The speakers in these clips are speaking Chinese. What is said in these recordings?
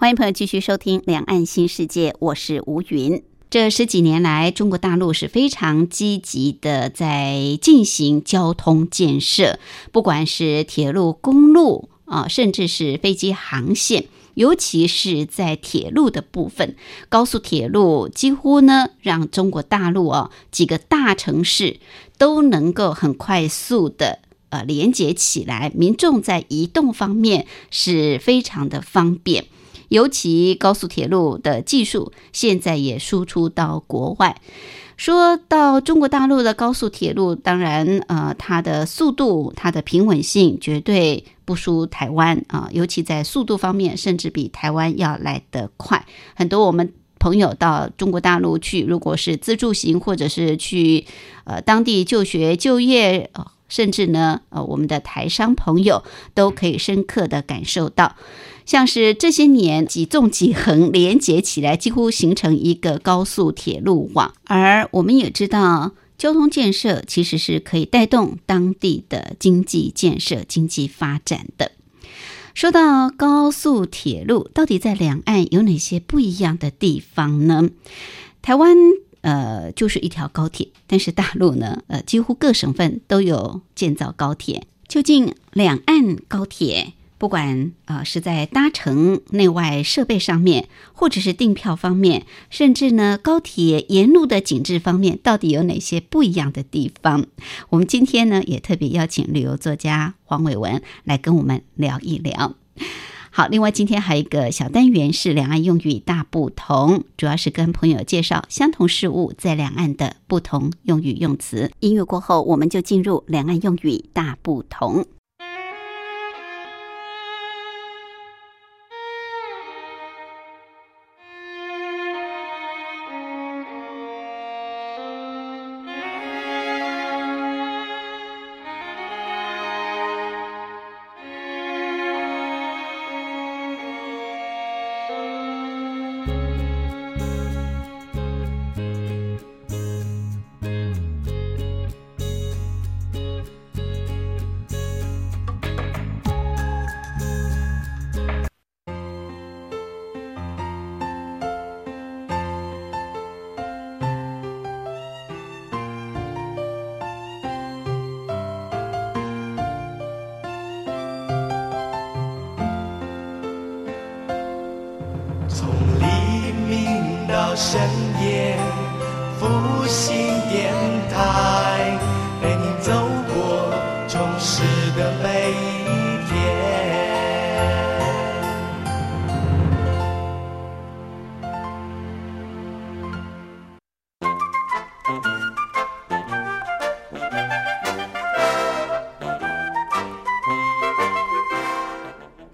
欢迎朋友继续收听《两岸新世界》，我是吴云。这十几年来，中国大陆是非常积极的在进行交通建设，不管是铁路、公路啊，甚至是飞机航线，尤其是在铁路的部分，高速铁路几乎呢让中国大陆哦几个大城市都能够很快速的呃连接起来，民众在移动方面是非常的方便。尤其高速铁路的技术现在也输出到国外。说到中国大陆的高速铁路，当然，呃，它的速度、它的平稳性绝对不输台湾啊，尤其在速度方面，甚至比台湾要来得快。很多我们朋友到中国大陆去，如果是自助行，或者是去呃当地就学、就业，甚至呢，呃，我们的台商朋友都可以深刻的感受到。像是这些年几纵几横连接起来，几乎形成一个高速铁路网。而我们也知道，交通建设其实是可以带动当地的经济建设、经济发展的。说到高速铁路，到底在两岸有哪些不一样的地方呢？台湾呃就是一条高铁，但是大陆呢呃几乎各省份都有建造高铁。究竟两岸高铁？不管啊是在搭乘内外设备上面，或者是订票方面，甚至呢高铁沿路的景致方面，到底有哪些不一样的地方？我们今天呢也特别邀请旅游作家黄伟文来跟我们聊一聊。好，另外今天还有一个小单元是两岸用语大不同，主要是跟朋友介绍相同事物在两岸的不同用语用词。音乐过后，我们就进入两岸用语大不同。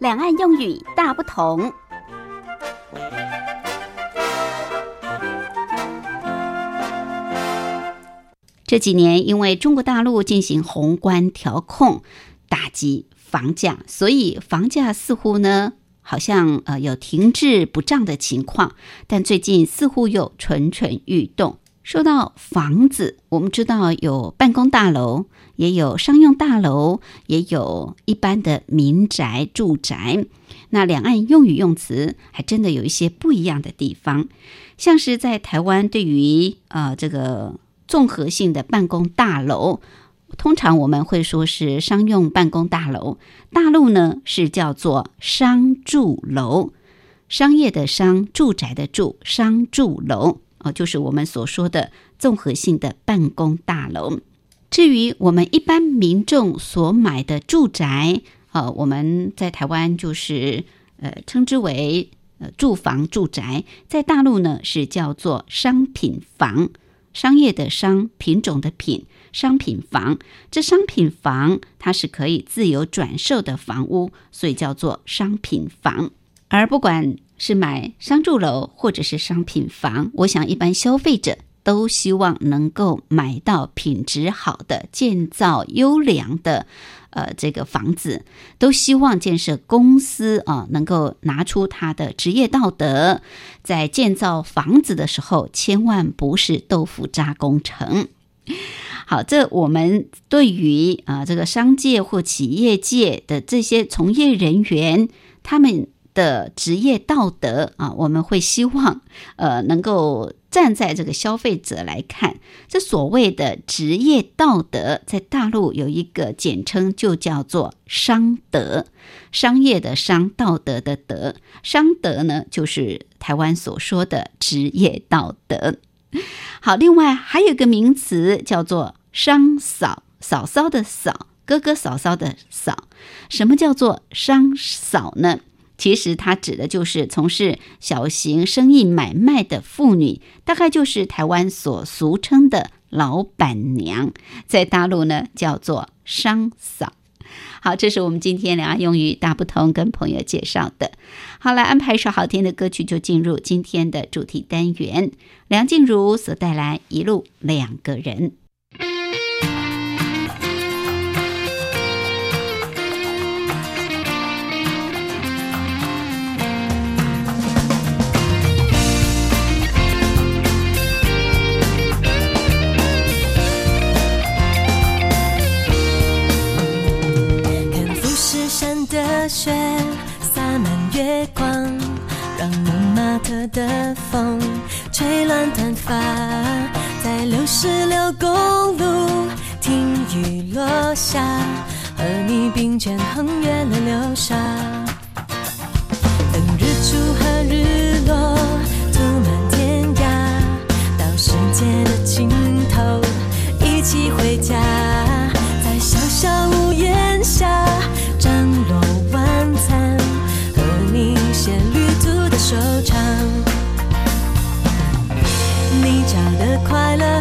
两岸用语大不同。这几年，因为中国大陆进行宏观调控，打击房价，所以房价似乎呢，好像呃有停滞不涨的情况。但最近似乎又蠢蠢欲动。说到房子，我们知道有办公大楼，也有商用大楼，也有一般的民宅住宅。那两岸用语用词还真的有一些不一样的地方，像是在台湾，对于呃这个。综合性的办公大楼，通常我们会说是商用办公大楼。大陆呢是叫做商住楼，商业的商，住宅的住，商住楼哦，就是我们所说的综合性的办公大楼。至于我们一般民众所买的住宅，呃，我们在台湾就是呃称之为呃住房住宅，在大陆呢是叫做商品房。商业的商，品种的品，商品房。这商品房它是可以自由转售的房屋，所以叫做商品房。而不管是买商住楼或者是商品房，我想一般消费者都希望能够买到品质好的、建造优良的。呃，这个房子都希望建设公司啊，能够拿出他的职业道德，在建造房子的时候，千万不是豆腐渣工程。好，这我们对于啊这个商界或企业界的这些从业人员，他们。的职业道德啊，我们会希望呃能够站在这个消费者来看，这所谓的职业道德，在大陆有一个简称，就叫做商德，商业的商，道德的德，商德呢就是台湾所说的职业道德。好，另外还有一个名词叫做商嫂，嫂嫂的嫂，哥哥嫂嫂的嫂，什么叫做商嫂呢？其实它指的就是从事小型生意买卖的妇女，大概就是台湾所俗称的老板娘，在大陆呢叫做商嫂。好，这是我们今天两岸用语大不同跟朋友介绍的。好，来安排一首好听的歌曲，就进入今天的主题单元。梁静茹所带来《一路两个人》。雪洒满月光，让蒙马特的风吹乱短发，在六十六公路听雨落下，和你并肩横越了流沙，等日出和日落涂满天涯，到世界的尽头一起回家，快乐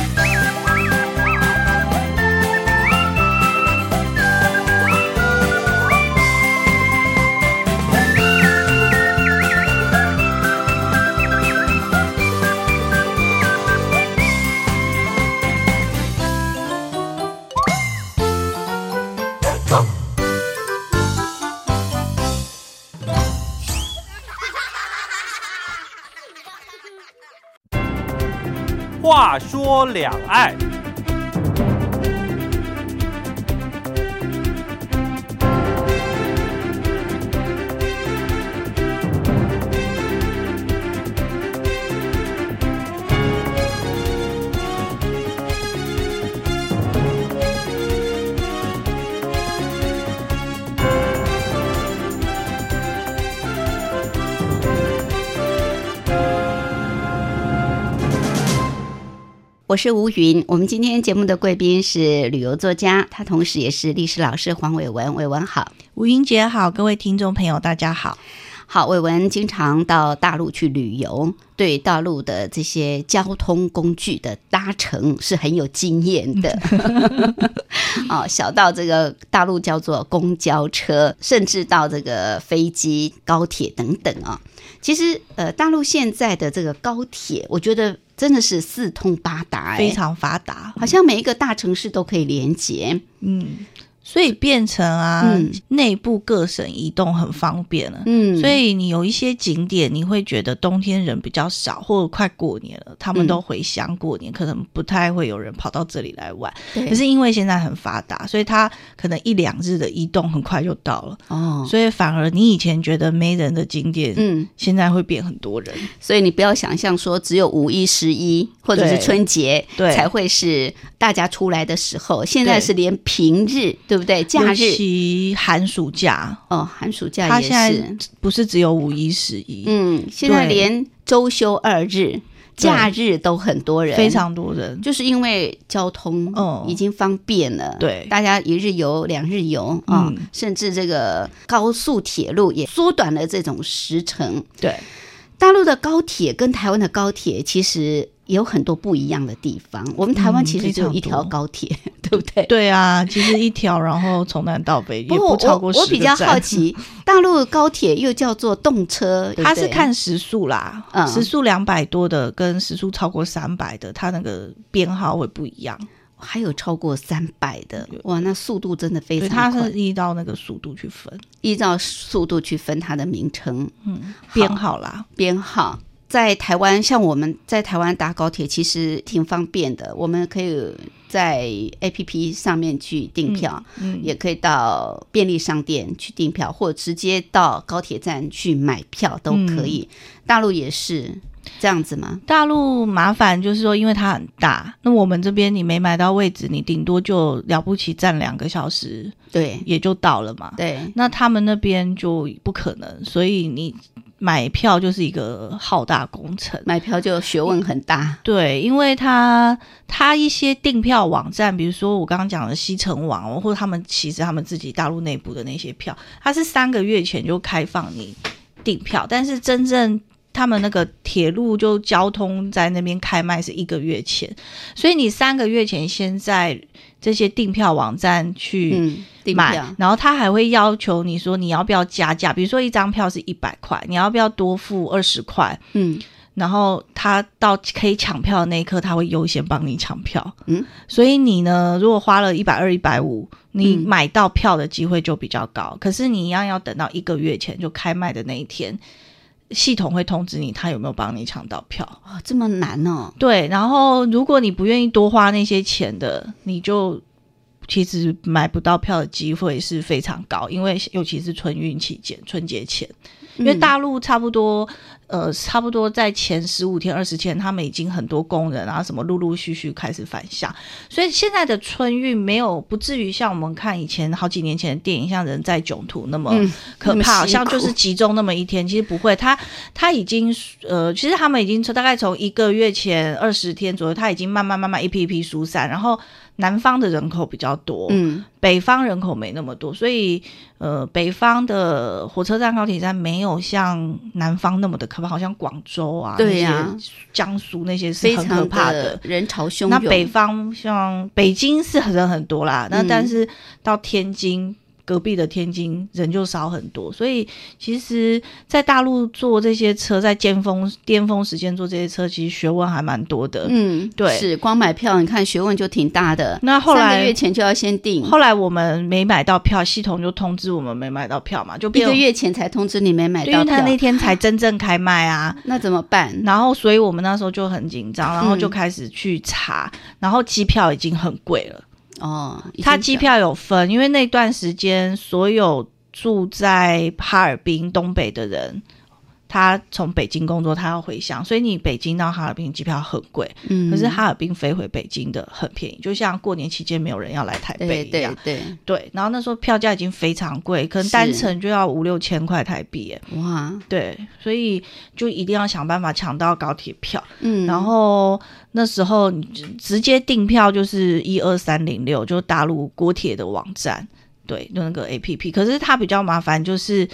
两岸。我是吴云。我们今天节目的贵宾是旅游作家，他同时也是历史老师黄伟文。伟文好，吴英姐好，各位听众朋友，大家好。好，伟文经常到大陆去旅游，对大陆的这些交通工具的搭乘是很有经验的。哦，小到这个大陆叫做公交车，甚至到这个飞机、高铁等等啊、其实，呃，大陆现在的这个高铁，我觉得真的是四通八达、哎。非常发达，好像每一个大城市都可以连接。嗯，所以变成啊，嗯。内部各省移动很方便了。嗯，所以你有一些景点，你会觉得冬天人比较少，或者快过年了，他们嗯。都回乡过年，可能不太会有人跑到这里来玩。对。可是因为现在很发达，所以它可能一两日的移动很快就到了，哦，所以反而你以前觉得没人的景点，嗯，现在会变很多人。所以你不要想象说只有五一、十一或者是春节对。才会是大家出来的时候，现在是连平日，对不对？假尤日其寒暑假，哦，寒暑假也它现在是，不是只有五一、十一，嗯，现在对。连周休二日、假日都很多人，非常多人。就是因为交通哦已经方便了，对。大家一日游、两日游啊、嗯。甚至这个高速铁路也缩短了这种时程。对，大陆的高铁跟台湾的高铁其实也有很多不一样的地方。我们台湾嗯其实只有一条高铁，对不对？对啊，其实一条，然后从南到北也不过超过十我我比较好，奇，大陆的高铁又叫做动车，它是看时速啦，嗯时速两百多的跟时速超过三百的，它那个编号会不一样，还有超过三百的，哇，那速度真的非常快它是。依照那个速度去分依照速度去分它的名称编号啦。编号。在台湾，像我们在台湾搭高铁，其实挺方便的。我们可以在 A P P 上面去订票，嗯，也可以到便利商店去订票，或者直接到高铁站去买票都可以。大陆也是这样子吗？大陆麻烦就是说，因为它很大，那我们这边你没买到位置，你顶多就了不起站两个小时对也就到了嘛。对，那他们那边就不可能，所以你买票就是一个浩大工程。买票就学问很大。对，因为它它一些订票网站，比如说我刚刚讲的西城网，或者他们其实他们自己大陆内部的那些票，它是三个月前就开放你订票，但是真正他们那个铁路就交通在那边开卖是一个月前，所以你三个月前先在这些订票网站去买，票，然后他还会要求你说你要不要加价，比如说一张票是一百块，你要不要多付二十块？嗯然后他到可以抢票的那一刻，他会优先帮你抢票。嗯，所以你呢，如果花了一百二、一百五，你嗯买到票的机会就比较高。可是你一样要等到一个月前就开卖的那一天，系统会通知你他有没有帮你抢到票。哦，这么难哦，对，然后如果你不愿意多花那些钱的，你就其实买不到票的机会是非常高，因为尤其是春运期间、春节前，因为嗯大陆差不多。呃，差不多在前十五天、二十天，他们已经很多工人啊，什么陆陆续续开始返乡，所以现在的春运没有不至于像我们看以前好几年前的电影，像《人在囧途》那么可怕，好像就是集中那么一天，其实不会，他他已经呃，其实他们已经大概从一个月前二十天左右，他已经慢慢慢慢一批一批疏散，然后南方的人口比较多，嗯北方人口没那么多，所以呃，北方的火车站、高铁站没有像南方那么的可怕，好像广州啊，对呀江苏那些是很可怕的人潮汹涌。那北方像北京是人很多啦，那嗯但是到天津。隔壁的天津人就少很多，所以其实，在大陆坐这些车，在尖峰巅峰时间坐这些车，其实学问还蛮多的。嗯，对是光买票，你看学问就挺大的。那后来三个月前就要先订，后来我们没买到票，系统就通知我们没买到票嘛，就一个月前才通知你没买到票，为他那天才真正开卖啊。那怎么办？然后，所以我们那时候就很紧张，然后就嗯开始去查，然后机票已经很贵了。哦，已经它机票有分，因为那段时间所有住在哈尔滨东北的人，他从北京工作，他要回乡，所以你北京到哈尔滨机票很贵，嗯，可是哈尔滨飞回北京的很便宜，就像过年期间没有人要来台北一样对。对，对，然后那时候票价已经非常贵，可能是单程就要五六千块台币。哇，对，所以就一定要想办法抢到高铁票。嗯，然后那时候你直接订票就是一二三零六，就大陆国铁的网站，对，就那个 A P P。可是它比较麻烦，就是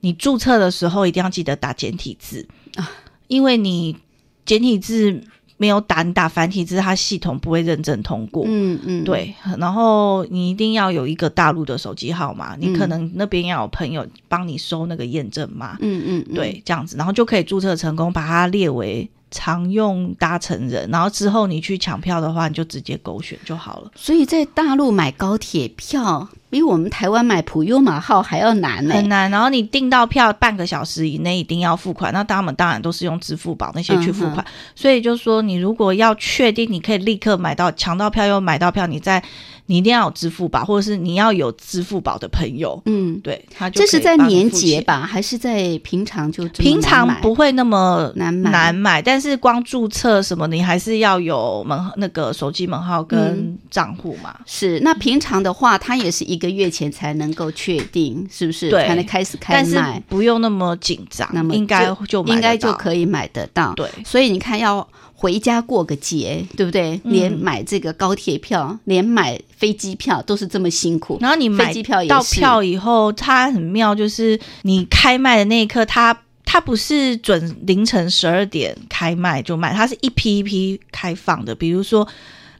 你注册的时候一定要记得打简体字。啊，因为你简体字没有打，你打繁体字，它系统不会认证通过。嗯嗯，对，然后你一定要有一个大陆的手机号码，你可嗯能那边要有朋友帮你收那个验证码，嗯，嗯嗯，对，这样子，然后就可以注册成功，把它列为常用搭乘人，然后之后你去抢票的话，你就直接勾选就好了。所以在大陆买高铁票比我们台湾买普悠玛号还要难呢、很难，然后你订到票半个小时以内一定要付款，那他们当然都是用支付宝那些去付款，所以就说你如果要确定你可以立刻买到抢到票又买到票，你在你一定要有支付宝，或者是你要有支付宝的朋友，嗯，对他就这是在年？节吧，还是在平常就平常不会那么难买。难买，但是光注册什么，你还是要有门那个手机门号跟嗯。账户嘛。是那平常的话，它也是一个月前才能够确定，是不是？对才能开始开但是卖，不用那么紧张，那么应该就买应该就可以买得到。对所以你看，要回家过个节，对不对？嗯连买这个高铁票，连买飞机票都是这么辛苦。然后你买飞机票也到票以后，它很妙，就是你开卖的那一刻，它它不是准凌晨十二点开卖就卖，它是一批一批开放的。比如说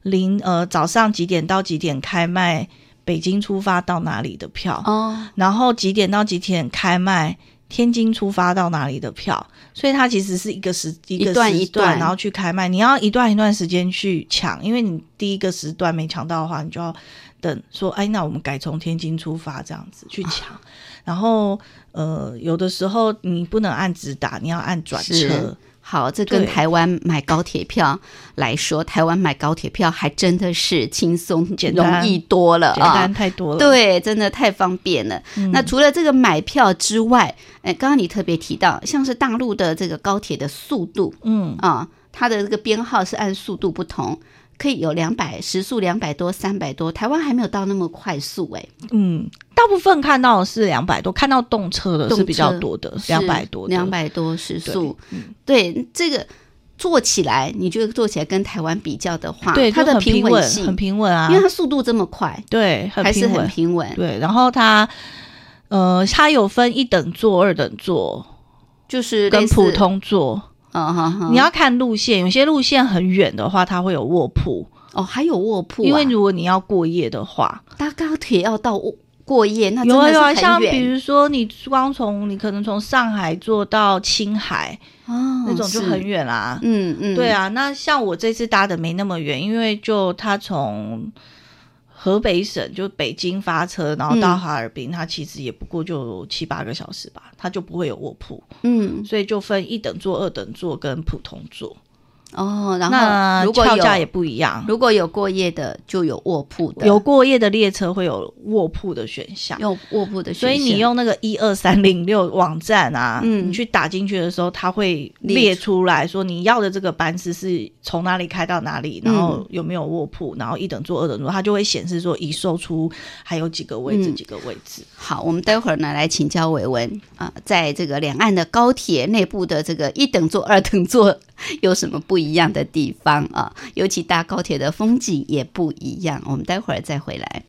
零呃早上几点到几点开卖，北京出发到哪里的票，哦，然后几点到几点开卖。天津出发到哪里的票，所以它其实是一个时一个时段一段然后去开卖。你要一段一段时间去抢，因为你第一个时段没抢到的话，你就要等说，哎，那我们改从天津出发这样子去抢。啊然后呃，有的时候你不能按直达，你要按转是车。好，这跟台湾买高铁票来说，台湾买高铁票还真的是轻松简单容易多了简啊单。太多了。对，真的太方便了。嗯那除了这个买票之外，哎，刚刚你特别提到，像是大陆的这个高铁的速度嗯，啊，它的这个编号是按速度不同，可以有两百时速两百多、三百多，台湾还没有到那么快速哎、嗯，大部分看到的是两百多，看到动车的动是比较多的，两百多的，两百多时速。嗯。对这个做起来，你觉得做起来跟台湾比较的话，对，它的平稳，性，很平稳啊。因为，它速度这么快，对，很还是很平稳，对，然后它呃，它有分一等座、二等座，就是跟普，通座。嗯哼哼，你要看路线，有些路线很远的话，它会有卧铺，哦，还有卧铺啊、因为如果你要过夜的话，搭高铁要到卧过夜，那有啊有啊，像比如说你光从你可能从上海坐到青海、哦那种就很，远啦。嗯嗯，对，啊，那像我这次搭的没那么远，因为就他从河北省就北京发车，然后到嗯。哈尔滨，它其实也不过就七八个小时吧，它就不会有卧铺，嗯。所以就分一等座、二等座跟普通座。哦，然后如果票价也不一样，如果有过夜的，就有卧铺的，有过夜的列车会有卧铺的选项。有卧铺的选所以你用那个一二三零六网站啊，嗯。你去打进去的时候，它会列列出来说你要的这个班次是从哪里开到哪里，然后有没有卧铺，然后一等座、二等座，它就会显示说已售出还有几个位置，嗯。几个位置。好，我们待会儿呢来请教伟文啊、在这个两岸的高铁内部的这个一等座、二等座 有什么不一样的地方啊？尤其搭高铁的风景也不一样。我们待会儿再回来。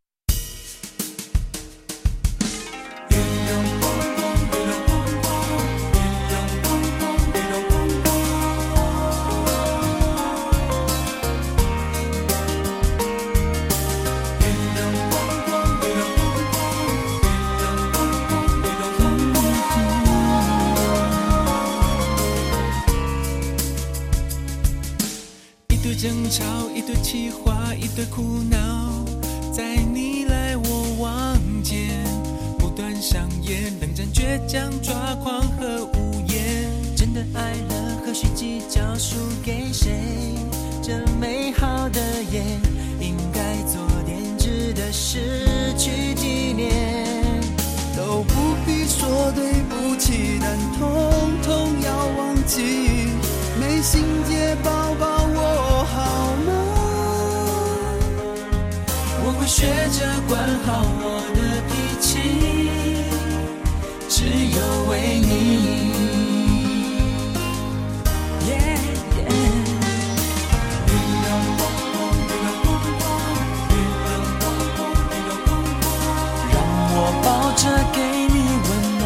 的，苦恼，在你来我往间不断上演，冷战、倔强、抓狂和无言。真的爱了，何须计较输给谁？这美好的夜，应该做点值得失去纪念。都不必说对不起，但统统要忘记。没心结抱抱我好吗？学着管好我的脾气，只有为你。让我抱着给你温暖，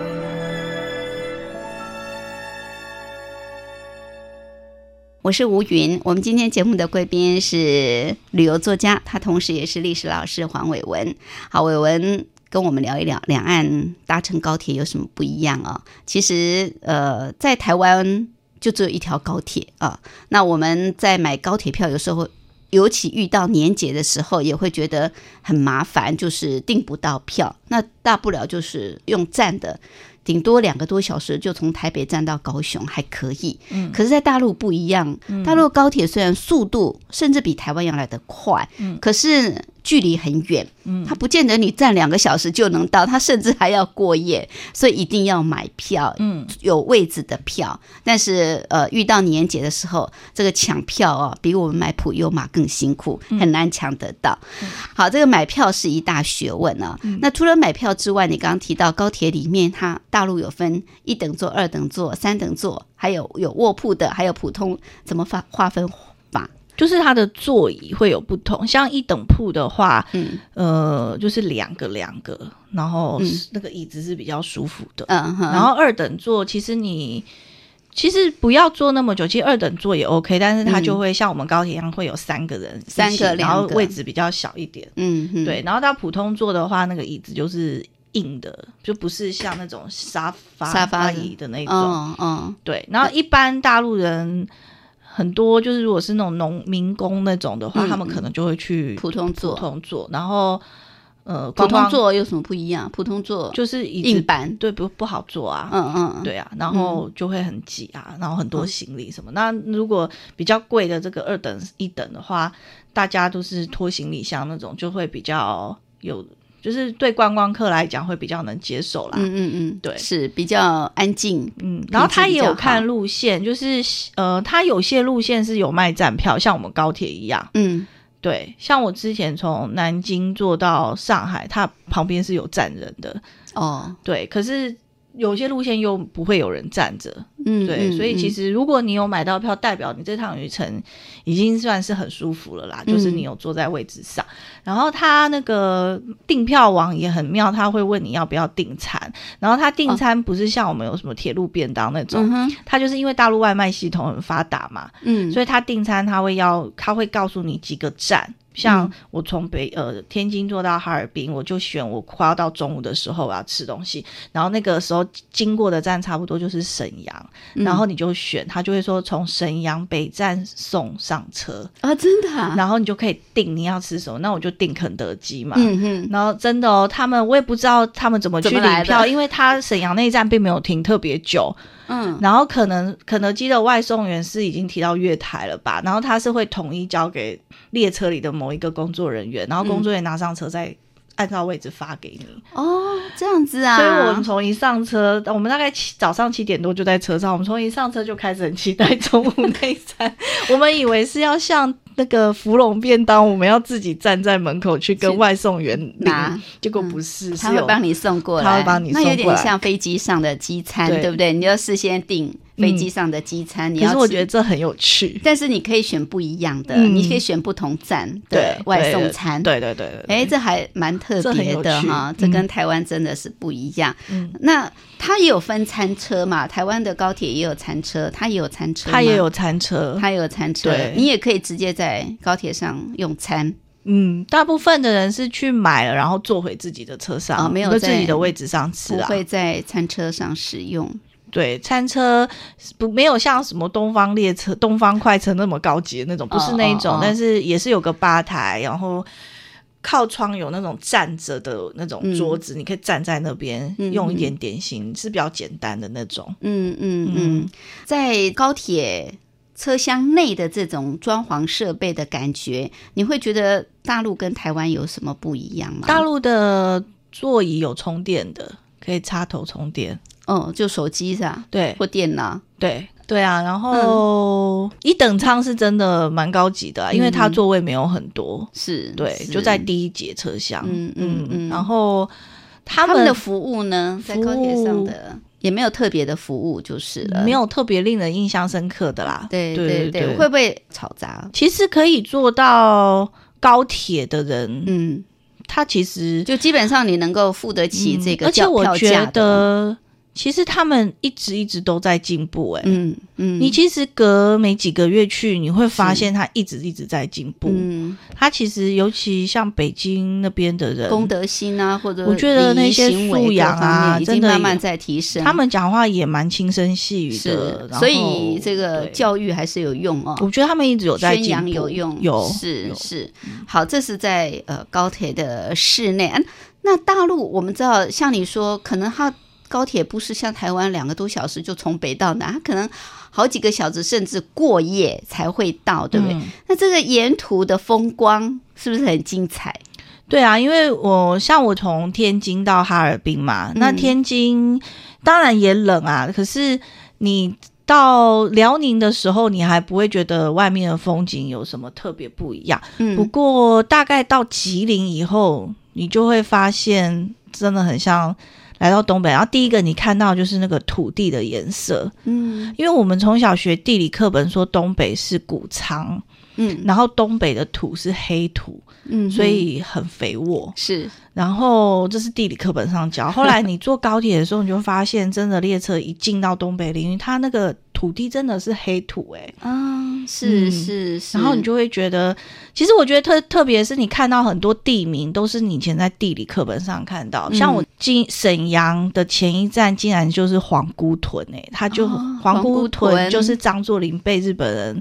我是吴云，我们今天节目的贵宾是旅游作家，他同时也是历史老师黄伟文。好，伟文跟我们聊一聊两岸搭乘高铁有什么不一样啊、其实，呃，在台湾就只有一条高铁啊。那我们在买高铁票，有时候尤其遇到年节的时候，也会觉得很麻烦，就是订不到票。那大不了就是用站的。顶多两个多小时就从台北站到高雄还可以，嗯。可是，在大陆不一样，大陆高铁虽然速度甚至比台湾要来得快，嗯。可是距离很远，嗯它不见得你站两个小时就能到，它甚至还要过夜，所以一定要买票，嗯有位置的票。但是呃，遇到年节的时候，这个抢票哦，比我们买普悠玛更辛苦，很难抢得到。好，这个买票是一大学问啊。那除了买票之外，你刚刚提到高铁里面，它大陆有分一等座、二等座、三等座，还有有卧铺的，还有普通，怎么划划分法？就是它的座椅会有不同，像一等铺的话，嗯。呃，就是两个两个，然后那个椅子是比较舒服的。嗯哼，然后二等座，其实你其实不要坐那么久，其实二等座也 OK，但是它嗯。就会像我们高铁一样，会有三个人三个然后位置比较小一点。嗯哼，对，然后到普通座的话，那个椅子就是硬的，就不是像那种沙发沙发椅的那种。嗯嗯。对，然后一般大陆人很多就是如果是那种农民工那种的话，嗯他们可能就会去普通座普通座，然后呃，普通观光座有什么不一样？普通座就是硬板，对不不好坐啊。嗯嗯，对啊，然后就会很挤啊，然后很多行李什么。那如果比较贵的这个二等一等的话，大家都是拖行李箱那种，就会比较有，就是对观光客来讲会比较能接受啦。嗯嗯嗯，对是比较安静。嗯，然后他也有看路线，就是呃，他有些路线是有卖站票，像我们高铁一样。嗯对，像我之前从南京坐到上海，它旁边是有站人的。哦，对，可是有些路线又不会有人站着。嗯，对，嗯所以其嗯实如果你有买到票，代表你这趟旅程已经算是很舒服了啦，就是嗯你有坐在位置上。然后他那个订票网也很妙，他会问你要不要订餐，然后他订餐不是像我们有什么铁路便当那种，他就是因为大陆外卖系统很发达嘛，嗯，所以他订餐他会要他会告诉你几个站。像嗯。我从北呃天津坐到哈尔滨，我就选我快要到中午的时候我要吃东西，然后那个时候经过的站差不多就是沈阳，嗯。然后你就选，他就会说从沈阳北站送上车，啊，真的啊，然后你就可以订你要吃什么，那我就订肯德基嘛。嗯哼，然后真的哦，他们我也不知道他们怎么去领票，因为他沈阳那一站并没有停特别久，嗯。然后可能肯德基的外送员是已经提到月台了吧，然后他是会统一交给列车里的某一个工作人员，然后工作人员拿上车再按照位置发给你。哦，这样子啊，所以我们从一上车，我们大概七早上七点多就在车上，我们从一上车就开始很期待中午那一餐，我们以为是要像那个芙蓉便当，我们要自己站在门口去跟外送员拿。领，结果不是，他会帮你送过来，他会帮你送过来。那有点像飞机上的机餐，对。对不对？你要事先订飞机上的机餐，你要可是我觉得这很有趣，但是你可以选不一样的，嗯你可以选不同站对的外送餐。，对对对对对，哎，这还蛮特别的哈，这跟台湾真的是不一样。嗯那它也有分餐车嘛？台湾的高铁也有餐车，它也有餐车吗，他也有餐车，它也有餐车对，你也可以直接在高铁上用餐。嗯，大部分的人是去买了，然后坐回自己的车上，没有在己的位置上吃啊。不会在餐车上使用。对，餐车不没有像什么东方列车、东方快车那么高级的那种，不是那一种，但是也是有个吧台，然后靠窗有那种站着的那种桌子，你可以站在那边、嗯用一点点心，是比较简单的那种。嗯嗯嗯嗯，在高铁车厢内的这种装潢设备的感觉，你会觉得大陆跟台湾有什么不一样吗？大陆的座椅有充电的，可以插头充电。哦，就手机是吧？对或电脑。对，对啊，然后一等舱是真的蛮高级的啊、因为它座位没有很多，是，对，是就在第一节车厢。嗯嗯嗯然后他他们们的服务呢，在高铁上的也没有特别的服务，就是了。没有特别令人印象深刻的啦。对对对，会不会嘈杂？其实可以做到高铁的人，嗯，他其实就基本上你能够付得起这个嗯而且我觉得，其实他们一直一直都在进步、欸。嗯嗯，你其实隔没几个月去，你会发现他一直一直在进步。嗯他其实尤其像北京那边的人，公德心啊，或者我觉得那些素养啊真的经慢慢在提升。他们讲话也蛮轻声细语的是，，所以这个教育还是有用哦。我觉得他们一直有在宣扬进步，有用，有有是是。好，这是在呃高铁的室内。嗯那大陆我们知道，像你说，可能它高铁不是像台湾两个多小时就从北到南，它可能好几个小时甚至过夜才会到，对不对？嗯那这个沿途的风光是不是很精彩？对啊，因为我像我从天津到哈尔滨嘛，嗯那天津当然也冷啊，可是你到辽宁的时候，你还不会觉得外面的风景有什么特别不一样。嗯不过大概到吉林以后，你就会发现真的很像来到东北。然后第一个你看到就是那个土地的颜色，嗯因为我们从小学地理课本说东北是谷仓，嗯然后东北的土是黑土，嗯所以很肥沃。是然后这是地理课本上教。后来你坐高铁的时候，你就发现，真的列车一进到东北领域，它那个土地真的是黑土哎、啊，是嗯是是，然后你就会觉得，其实我觉得特特别是你看到很多地名都是你以前在地理课本上看到，嗯。像我进沈阳的前一站竟然就是皇姑屯哎、它就、哦皇皇姑屯。就是张作霖被日本人。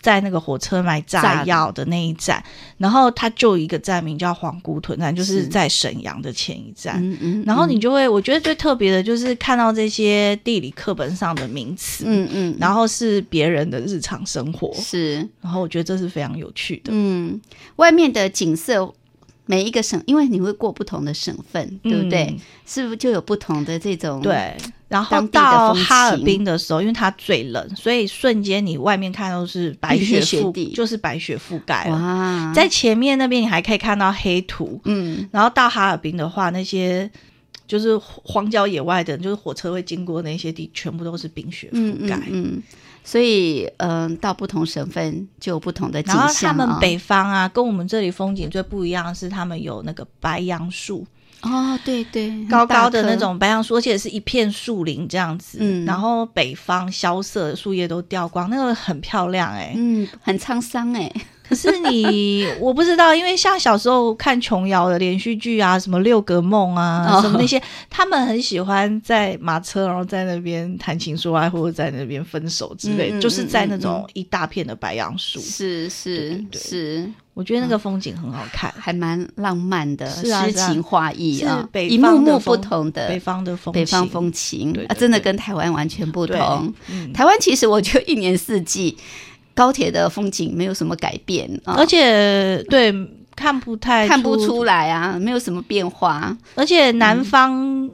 在那个火车买炸药的那一站，然后它就一个站名叫皇姑屯站，就是是。在沈阳的前一站。嗯嗯，然后嗯你就会，我觉得最特别的就是看到这些地理课本上的名词，嗯嗯，然后是别人的日常生活，是。然后我觉得这是非常有趣的。嗯，外面的景色，每一个省，因为你会过不同的省份，对不对？嗯是不是就有不同的这种？，对，然后到哈尔情滨的时候，因为它最冷，所以瞬间你外面看都是白雪覆，地就是白雪覆盖了。在前面那边你还可以看到黑土，嗯然后到哈尔滨的话，那些就是荒郊野外的，就是火车会经过那些地，全部都是冰雪嗯覆盖。嗯嗯，所以嗯、呃到不同省份就有不同的景然后他们北方啊，跟我们这里风景最不一样的是，他们有那个白杨树，哦，对对，高高的那，种白杨树，而且是一片树林这样子。嗯。然后北方萧瑟，树叶都掉光，那个很漂亮哎、嗯，很沧桑哎，可是你我不知道，因为像小时候看琼瑶的连续剧啊，什么六格梦啊，哦。什么那些，他们很喜欢在马车，然后在那边谈情说爱，或者在那边分手之类，就是在那嗯种一大片的白杨树。是是是，我觉得那个风景很好看，还蛮浪漫的，诗情画意啊，北一幕幕不同的北方的风，北方风情。啊，真的跟台湾完全不同。嗯，台湾其实我觉得一年四季高铁的风景没有什么改变啊，而且对看不太看不出，来啊，没有什么变化。而且南方。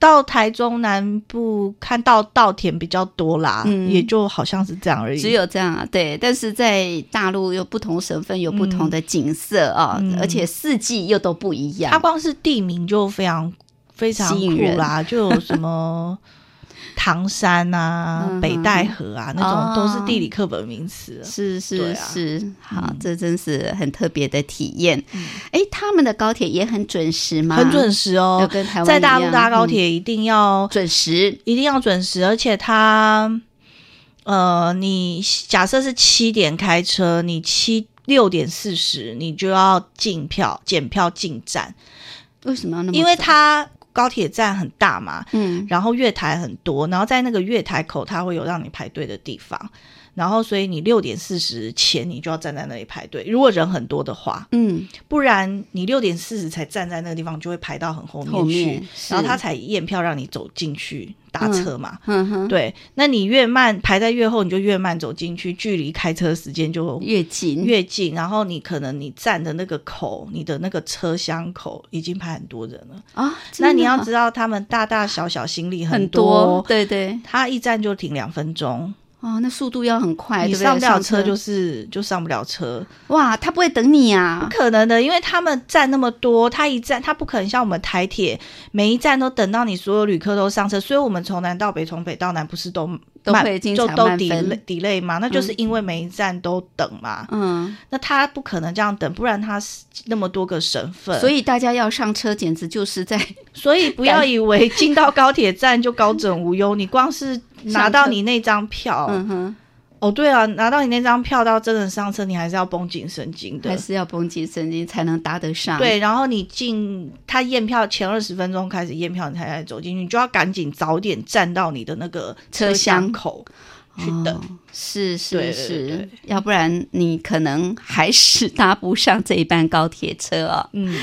到台中南部看到稻田比较多啦，嗯也就好像是这样而已。只有这样啊，对。但是在大陆有不同省份有不同的景色啊，嗯而且四季又都不一样。它光是地名就非常非常吸引人酷啦，就有什么唐山啊、嗯北戴河啊那哦种，都是地理课本名词。是是是，好嗯，这真是很特别的体验。哎、他们的高铁也很准时吗？很准时哦，跟台湾在大陆搭高铁一定要、准时。一定要准时，而且它呃，你假设是七点开车，你七六点四十你就要进票检票进站，为什么要那么？因为它高铁站很大嘛，嗯。然后月台很多，然后在那个月台口，它会有让你排队的地方，然后所以你六点四十前你就要站在那里排队。如果人很多的话，嗯，不然你六点四十才站在那个地方，就会排到很后面去，面然后他才验票让你走进去搭车嘛。哼哼，对，那你越慢排在越后，你就越慢走进去，距离开车时间就越近越近。然后你可能你站的那个口，你的那个车厢口已经排很多人了。啊，那你要知道，他们大大小小行李很多，对对，他一站就停两分钟，哦，那速度要很快，你上不了车车。就是就上不了车，哇，他不会等你啊。不。可能的，因为他们站那么多，他一站他不可能像我们台铁每一站都等到你所有旅客都上车，所以我们从南到北，从北到南不是都慢都会经就都 delay delay 嘛？那就是嗯。因为每一站都等嘛，嗯，那他不可能这样等，不然他是那么多个省份，所以大家要上车，简直就是在所以不要以为进到高铁站就高枕无忧，你光是拿到你那张票，嗯哼，哦对啊，拿到你那张票到真的上车，你还是要绷紧神经的。还。是要绷紧神经才能搭得上。对，然后你进他验票前二十分钟开始验票，你才来走进去，你就要赶紧早点站到你的那个车厢。厢口去等。哦是是是对，要不然你可能还是搭不上这一班高铁车哦。嗯，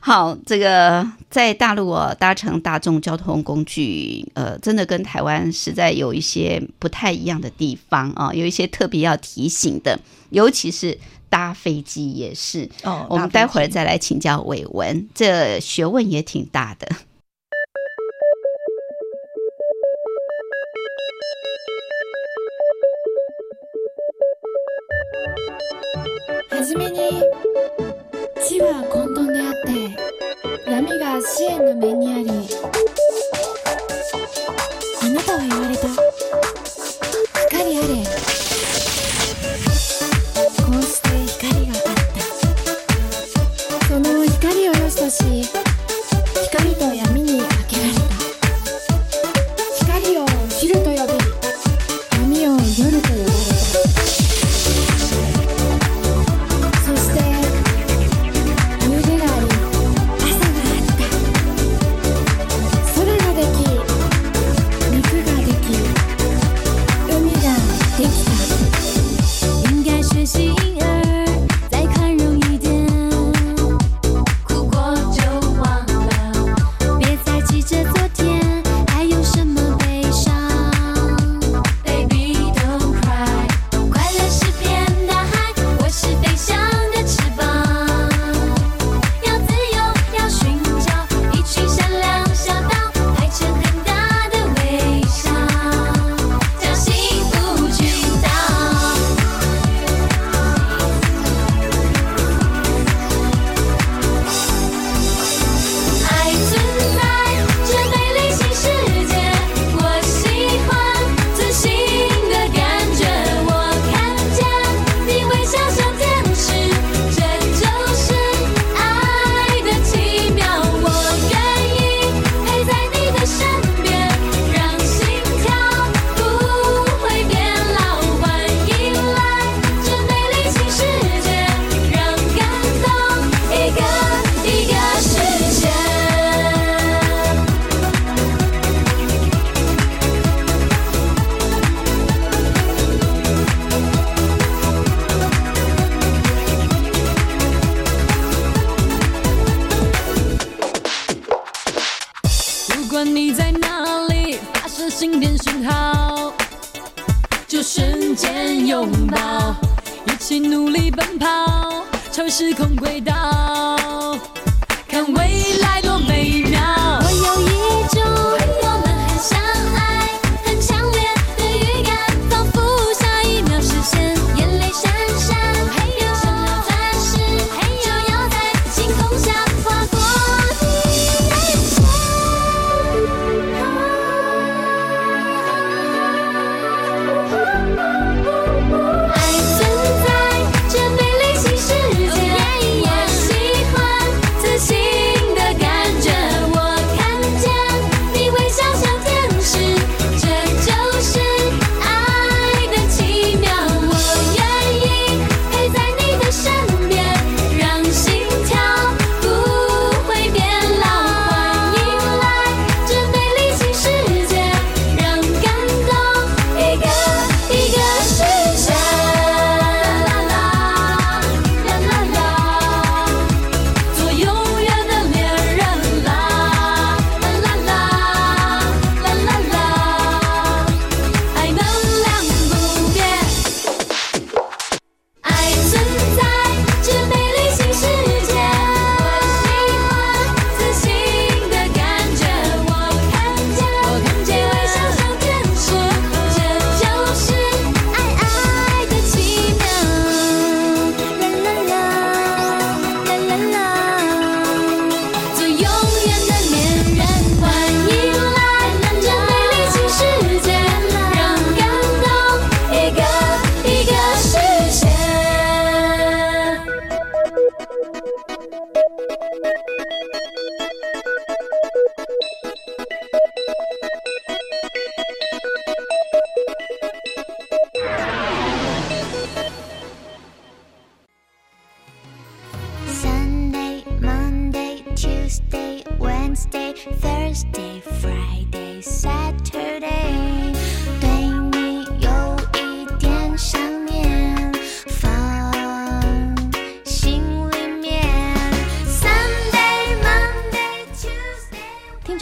好，这个在大陆哦，搭乘大众交通工具，呃，真的跟台湾实在有一些不太一样的地方啊、有一些特别要提醒的，尤其是搭飞机也是。哦，我们待会儿再来请教伟文，这学问也挺大的。は混沌であって闇が支援の面にありあなたは言われた。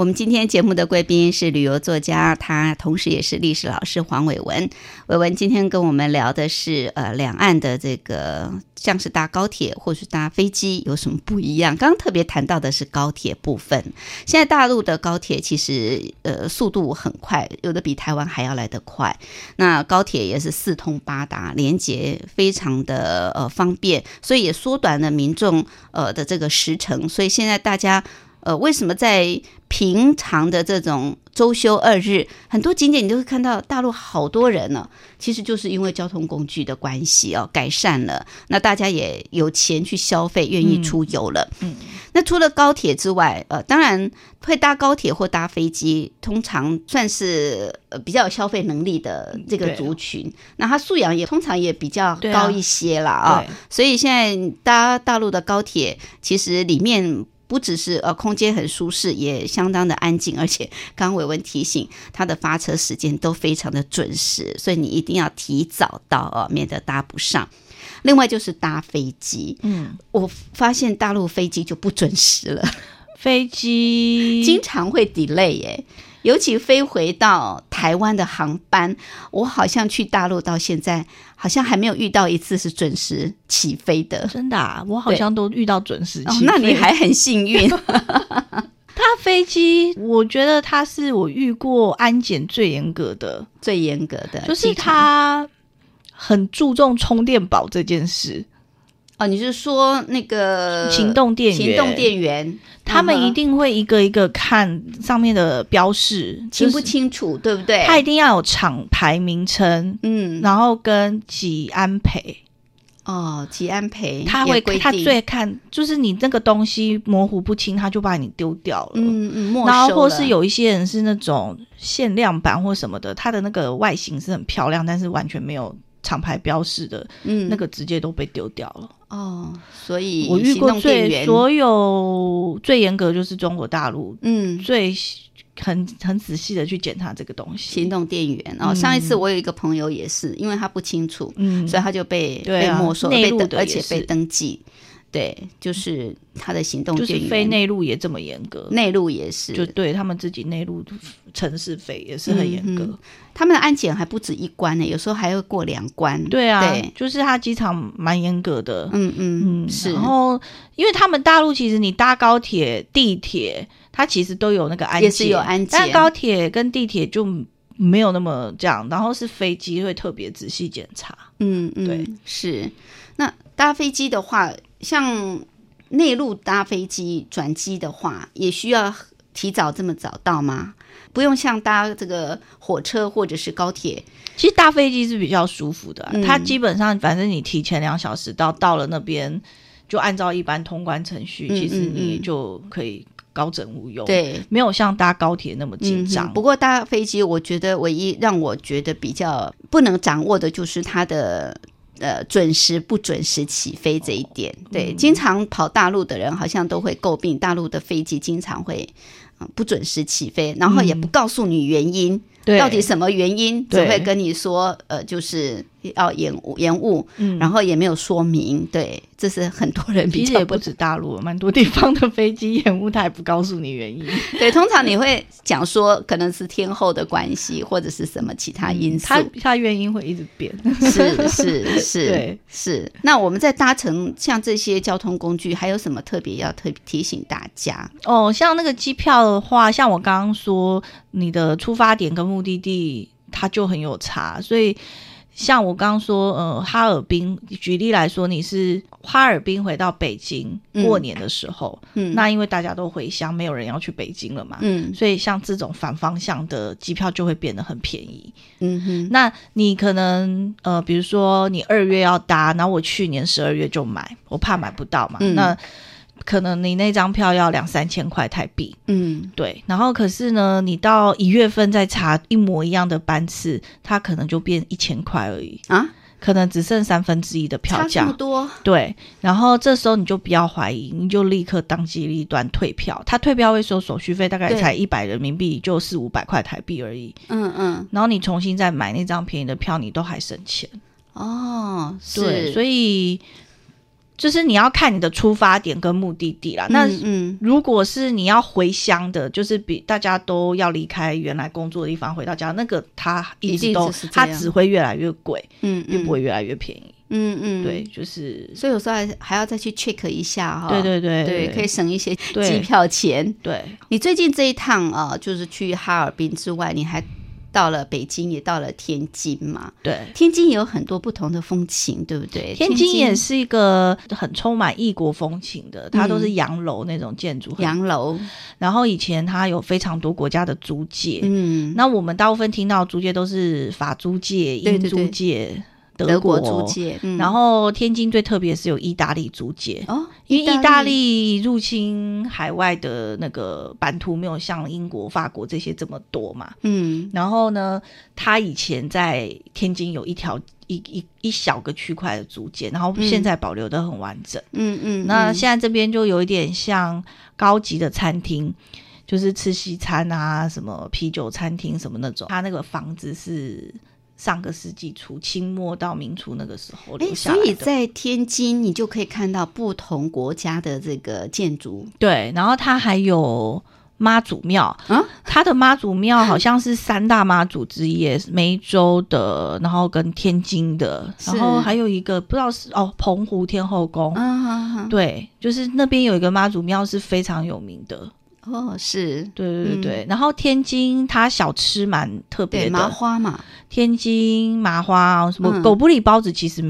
我们今天节目的贵宾是旅游作家，他同时也是历史老师黄伟文。伟文今天跟我们聊的是呃两岸的这个像是搭高铁或是搭飞机有什么不一样？刚刚特别谈到的是高铁部分。现在大陆的高铁其实呃速度很快，有的比台湾还要来得快。那高铁也是四通八达，连接非常的呃方便，所以也缩短了民众呃的这个时程。所以现在大家。呃，为什么在平常的这种周休二日，很多景点你都会看到大陆好多人呢？其实就是因为交通工具的关系哦，改善了，那大家也有钱去消费，愿意出游了。嗯，那除了高铁之外，呃，当然会搭高铁或搭飞机，通常算是呃比较有消费能力的这个族群，那他素养也通常也比较高一些啦啊。对所以现在搭大陆的高铁，其实里面不只是呃空间很舒适，也相当的安静，而且刚刚伟文提醒，它的发车时间都非常的准时，所以你一定要提早到哦，免得搭不上。另外就是搭飞机，嗯，我发现大陆飞机就不准时了，飞机经常会 delay 耶。尤其飞回到台湾的航班，我好像去大陆到现在，好像还没有遇到一次是准时起飞的。真的啊，我好像都遇到准时起，哦那你飞还很幸运。他飞机，我觉得他是我遇过安检最严格的，最严格的，就是他很注重充电宝这件事。哦，你是说那个行动电源。行动电源，他们一定会一个一个看上面的标示，清不就是清楚，对不对？他一定要有厂牌名称，嗯，然后跟几安培，哦，几安培，他会他最看就是你那个东西模糊不清，他就把你丢掉了。嗯嗯，然后或是有一些人是那种限量版或什么的，它的那个外形是很漂亮，但是完全没有厂牌标示的，嗯。那个直接都被丢掉了。哦，所以我遇过最，所有最严格就是中国大陆嗯，最很很仔细的去检查这个东西。行动电源哦。嗯上一次我有一个朋友也是，因为他不清楚，嗯，所以他就被被没收，被登而且被登记。对，就是他的行动就是非内陆也这么严格，内陆也是，就对他们自己内陆城市飞也是很严格。嗯他们的安检还不止一关呢，有时候还要过两关。对啊，对，就是他机场蛮严格的。嗯嗯嗯，是。然后，因为他们大陆其实你搭高铁、地铁，它其实都有那个安检，也是有安检但高铁跟地铁就没有那么这样。然后是飞机会特别仔细检查。嗯嗯，对，是。那搭飞机的话，像内陆搭飞机转机的话，也需要提早这么早到吗？不用像搭这个火车或者是高铁，其实搭飞机是比较舒服的啊、嗯它基本上反正你提前两小时到，到了那边就按照一般通关程序，嗯其实嗯你嗯就可以高枕无忧。，对，没有像搭高铁那么紧张。嗯不过搭飞机，我觉得唯一让我觉得比较不能掌握的就是它的。呃，准时不准时起飞这一点，对，经常跑大陆的人好像都会诟病大陆的飞机经常会、呃不准时起飞，然后也不告诉你原因，对到底什么原因，只会跟你说，呃，就是要延误延误，嗯然后也没有说明，对，这是很多人比较不其实也不止大陆，蛮多地方的飞机延误，他也不告诉你原因。对。通常你会讲说，可能是天后的关系，或者是什么其他因素，他他原因会一直变。是是是，是。那我们在搭乘像这些交通工具，还有什么特别要特提醒大家？哦，像那个机票的话，像我刚刚说，你的出发点跟目的地它就很有差，所以像我刚刚说，呃，哈尔滨，举例来说，你是哈尔滨回到北京嗯。过年的时候，嗯。那因为大家都回乡，没有人要去北京了嘛，嗯。所以像这种反方向的机票就会变得很便宜。嗯哼，那你可能呃，比如说你二月要搭，然后我去年十二月就买，我怕买不到嘛，嗯。那可能你那张票要两三千块台币。嗯对，然后可是呢，你到一月份再查一模一样的班次，它可能就变一千块而已，啊，可能只剩三分之一的票价。多，对，然后这时候你就不要怀疑，你就立刻当机立断退票。他退票会收手续费，大概才一百人民币，就四五百块台币而已。嗯嗯，然后你重新再买那张便宜的票，你都还省钱。哦，对，是，所以就是你要看你的出发点跟目的地啦。那如果是你要回乡的，就是比大家都要离开原来工作的地方回到家，那个它一直都它只会越来越贵，嗯嗯，并不会越来越便宜。嗯嗯，对，，就是所以有时候还还要再去 check 一下哈，对对对对，可以省一些机票钱。对。你最近这一趟啊、就是去哈尔滨之外，你还到了北京，也到了天津嘛？对。天津也有很多不同的风情，对不对？天津也是一个很充满异国风情的，它都是洋楼那种建筑，洋楼，然后以前它有非常多国家的租界，嗯，那我们大部分听到租界都是法租界、英租对对对界、德国国租。界，嗯然后天津最特别是有意大利租界，哦，因为意大利入侵海外的那个版图没有像英国、法国这些这么多嘛。嗯然后呢，他以前在天津有一条一一一小个区块的租界，然后现在保留的很完整。嗯嗯，嗯那现在这边就有一点像高级的餐厅，就是吃西餐啊，什么啤酒餐厅什么那种。他那个房子是上个世纪初清末到明初那个时候留哎，下来的。所以在天津，你就可以看到不同国家的这个建筑对，然后它还有。妈祖庙啊，它的妈祖庙好像是三大妈祖之一耶，梅州的，然后跟天津的，然后还有一个不知道是哦，澎湖天后宫。啊，对，就是那边有一个妈祖庙是非常有名的。哦，是。对对对嗯。对，然后天津它小吃蛮特别的。麻，花嘛，天津麻花啊什么嗯。狗不理包子其实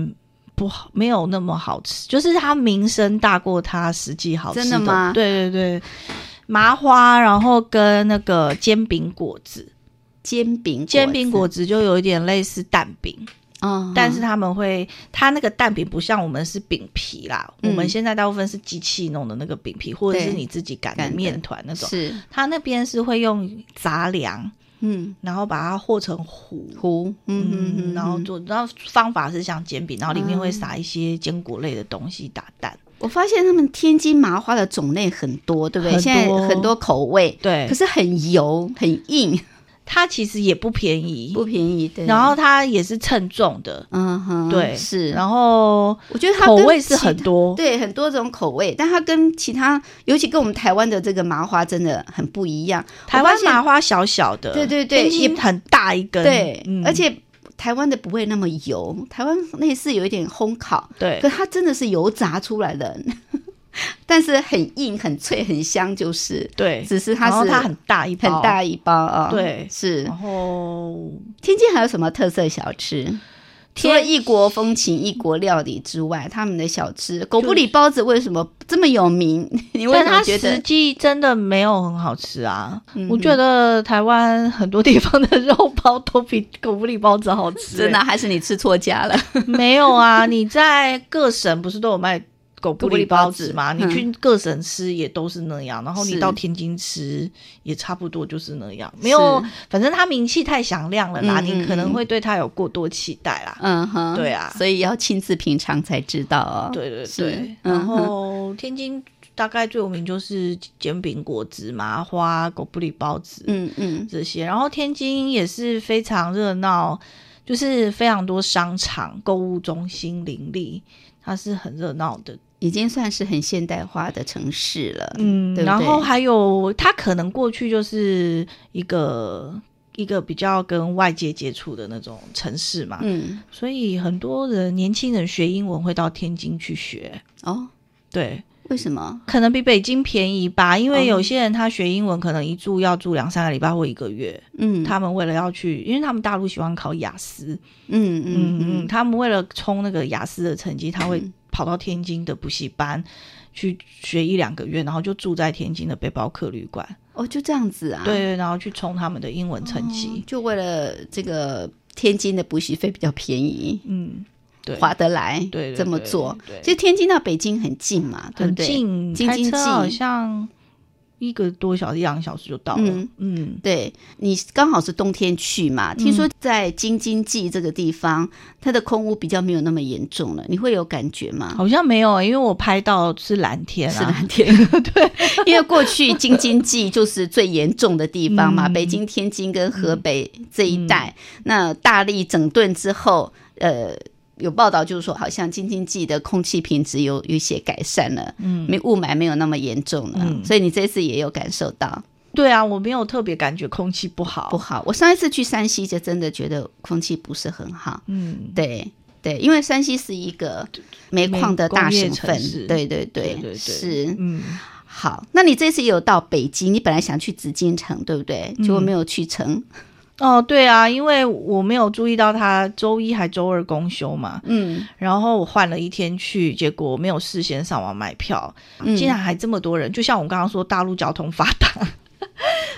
不好，没有那么好吃，就是它名声大过它实际好吃真的吗？对对对，麻花，然后跟那个煎饼果子，煎饼煎饼果子子就有一点类似蛋饼，啊，但是他们会，它那个蛋饼不像我们是饼皮啦，嗯我们现在大部分是机器弄的那个饼皮，或者是你自己擀的面团那种。是它那边是会用杂粮，嗯然后把它和成糊，糊，嗯嗯嗯，然后做，然后方法是像煎饼，然后里面会撒一些坚果类的东西打蛋。我发现他们天津麻花的种类很多，对不对？现在很多口味，对可是很油很硬，它其实也不便宜，不便宜。对，然后它也是称重的，嗯哼，对，是。然后我觉得它跟口味是很多，对很多种口味，但它跟其他，尤其跟我们台湾的这个麻花真的很不一样。台湾麻花小小的，对对对天津很大一根，对，嗯而且台湾的不会那么油，台湾类似有一点烘烤，对可它真的是油炸出来的，但是很硬、很脆、很香，就是。对，只是它是它很大一包，很大一包啊、对是然后天津还有什么特色小吃？除了异国风情、异国料理之外，他们的小吃狗不理包子为什么这么有名？你为它什么觉得？实际真的没有很好吃啊！嗯我觉得台湾很多地方的肉包都比狗不理包子好吃、真的还是你吃错家了？没有啊？你在各省不是都有卖狗不理包子吗？狗不理包子你去各省吃也都是那样，然后你到天津吃也差不多就是那样，没有，反正它名气太响亮了啦，嗯嗯你可能会对它有过多期待啦。嗯哼，对啊所以要亲自品尝才知道哦。对对对，嗯然后天津大概最有名就是煎饼果子、麻花、狗不理包子，嗯嗯，这些。然后天津也是非常热闹，就是非常多商场、购物中心林立，它是很热闹的。已经算是很现代化的城市了。嗯，对对？然后还有它可能过去就是一个一个比较跟外界接触的那种城市嘛，嗯，所以很多人年轻人学英文会到天津去学。哦，对，为什么？可能比北京便宜吧，因为哦。有些人他学英文可能一住要住两三个礼拜或一个月，嗯，他们为了要去，因为他们大陆喜欢考雅思，嗯嗯嗯。他们为了冲那个雅思的成绩，他会嗯 跑到天津的补习班去学一两个月，然后就住在天津的背包客旅馆，哦，就这样子啊？对，然后去冲他们的英文成哦绩，就为了这个天津的补习费比较便宜，嗯，划得来，对对这么做。其实天津到北京很近嘛，对不很对？近，开车好像一个多小时、一两个小时就到了。嗯。嗯。对你刚好是冬天去嘛，听嗯说在京津冀这个地方，它的空污比较没有那么严重了，你会有感觉吗？好像没有，因为我拍到是蓝天啊，是蓝天，对，因为过去京津冀就是最严重的地方嘛，嗯。北京、天津跟河北这一带，那大力整顿之后，呃。有报道就是说，好像京津冀的空气品质有有一些改善了，嗯，没雾霾没有那么严重了，嗯所以你这次也有感受到对啊，我没有特别感觉空气不好，不好。我上一次去山西就真的觉得空气不是很好，嗯，对对，因为山西是一个煤矿的大省份，对对对对对对，是。嗯，好，那你这次也有到北京，你本来想去紫禁城，对不对？结果没有去成。哦，对啊，因为我没有注意到他周一还周二公休嘛，嗯，然后我换了一天去，结果没有事先上网买票，嗯。竟然还这么多人。就像我刚刚说，大陆交通发达，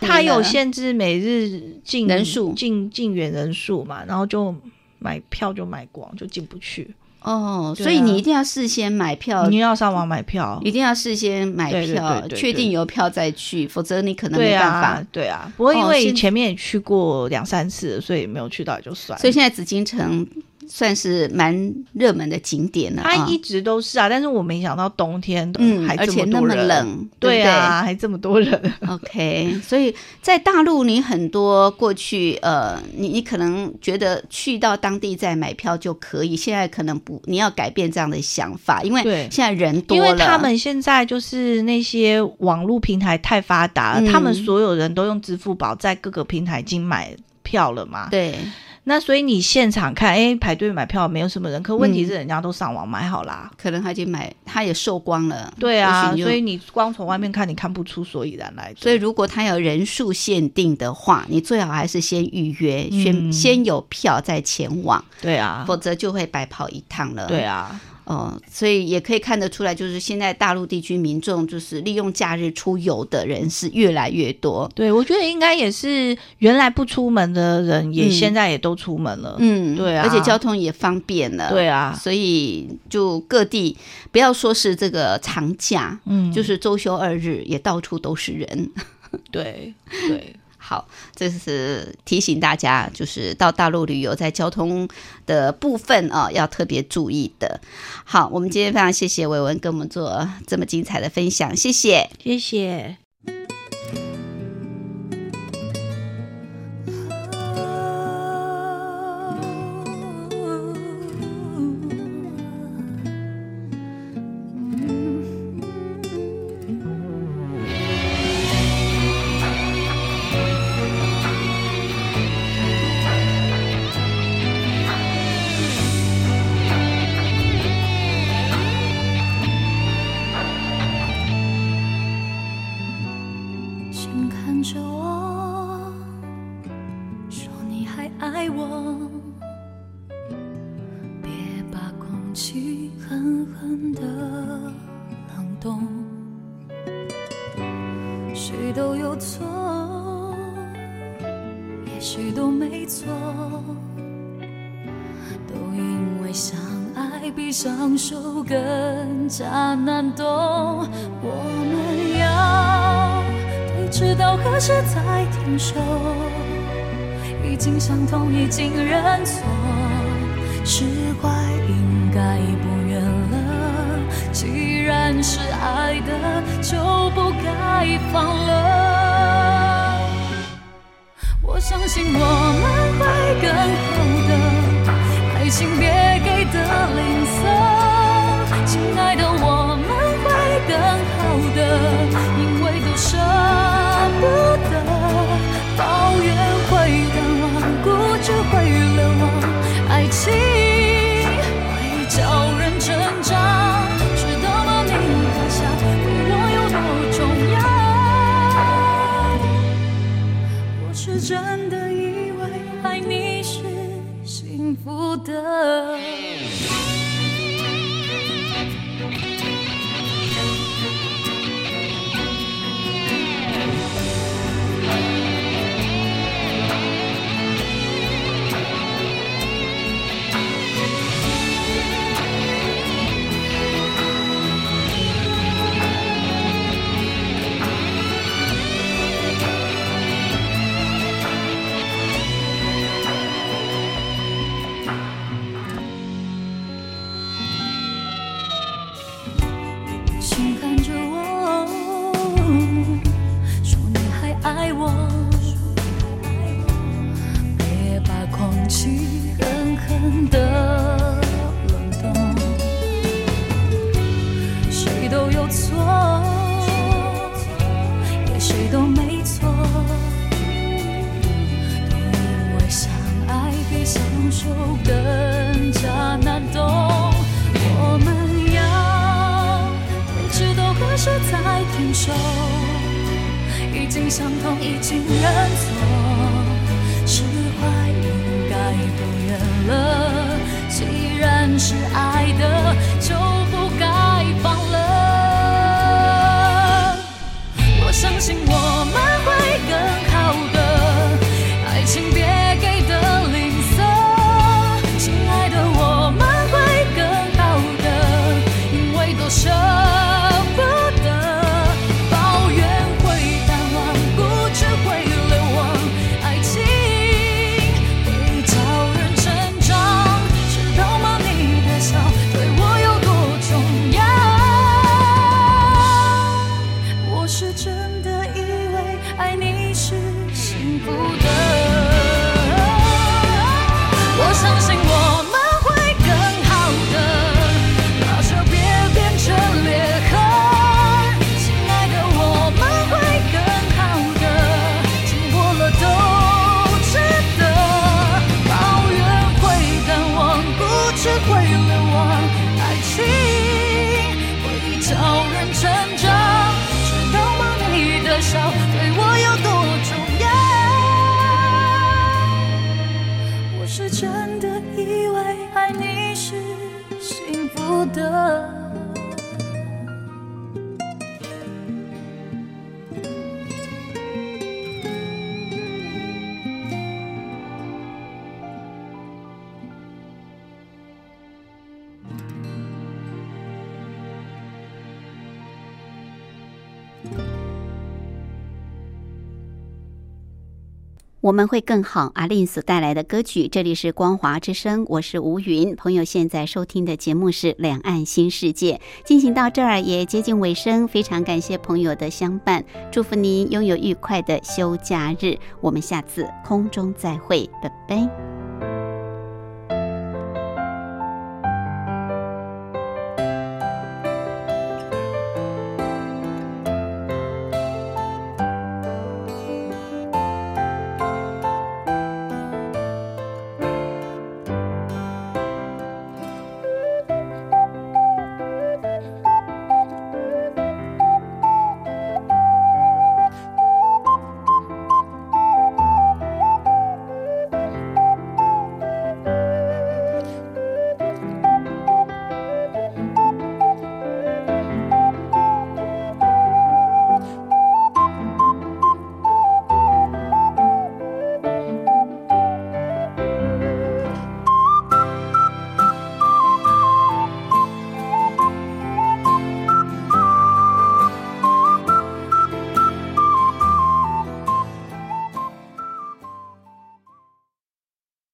它有限制每日进人数。进进园人数嘛，然后就买票就买光，就进不去。哦，所以你一定要事先买票，你要上网买票，一定要事先买票，确定有票再去，否则你可能没办法。啊，对啊。不过因为前面也去过两三次，所以没有去到也就算了。所以现在紫禁城算是蛮热门的景点了啊它一。直都是啊，但是我没想到冬天的嗯，还这而且那么么多人，冷，对不啊，还这么多人。OK，所以在大陆，你很多过去呃，你你可能觉得去到当地再买票就可以，现在可能不，你要改变这样的想法，因为对现在人多因了，为他们现在就是那些网络平台太发达了，嗯他们所有人都用支付宝在各个平台已经买票了嘛。对那所以你现场看，哎，排队买票没有什么人，可问题嗯是人家都上网买好啦。可能他已经买，他也售光了，对啊，所以你光从外面看，你看不出所以然来。所以，如果他有人数限定的话，你最好还是先预约，嗯先先有票再前往，对啊，否则就会白跑一趟了。对啊，哦，所以也可以看得出来，就是现在大陆地区民众就是利用假日出游的人是越来越多。对，我觉得应该也是原来不出门的人，也嗯现在也都出门了。嗯，对啊而且交通也方便了。对啊，所以就各地不要说是这个长假，嗯，就是周休二日，也到处都是人。对 对，好，这是提醒大家，就是到大陆旅游，在交通的部分啊、要特别注意的。好，我们今天非常谢谢伟文跟我们做这么精彩的分享，谢谢。谢谢。更加难懂。我们要对峙到何时才停手？已经伤痛，已经认错，释怀应该不远了。既然是爱的，就不该放了。我相信我们会更好的，爱情别给的吝啬，亲爱的，我们会更好的，人成长，直到梦里的笑我们会更好。阿令所带来的歌曲，这里是光华之声，我是吴云。朋友现在收听的节目是《两岸新世界》，进行到这儿也接近尾声，非常感谢朋友的相伴，祝福您拥有愉快的休假日。我们下次空中再会，拜拜。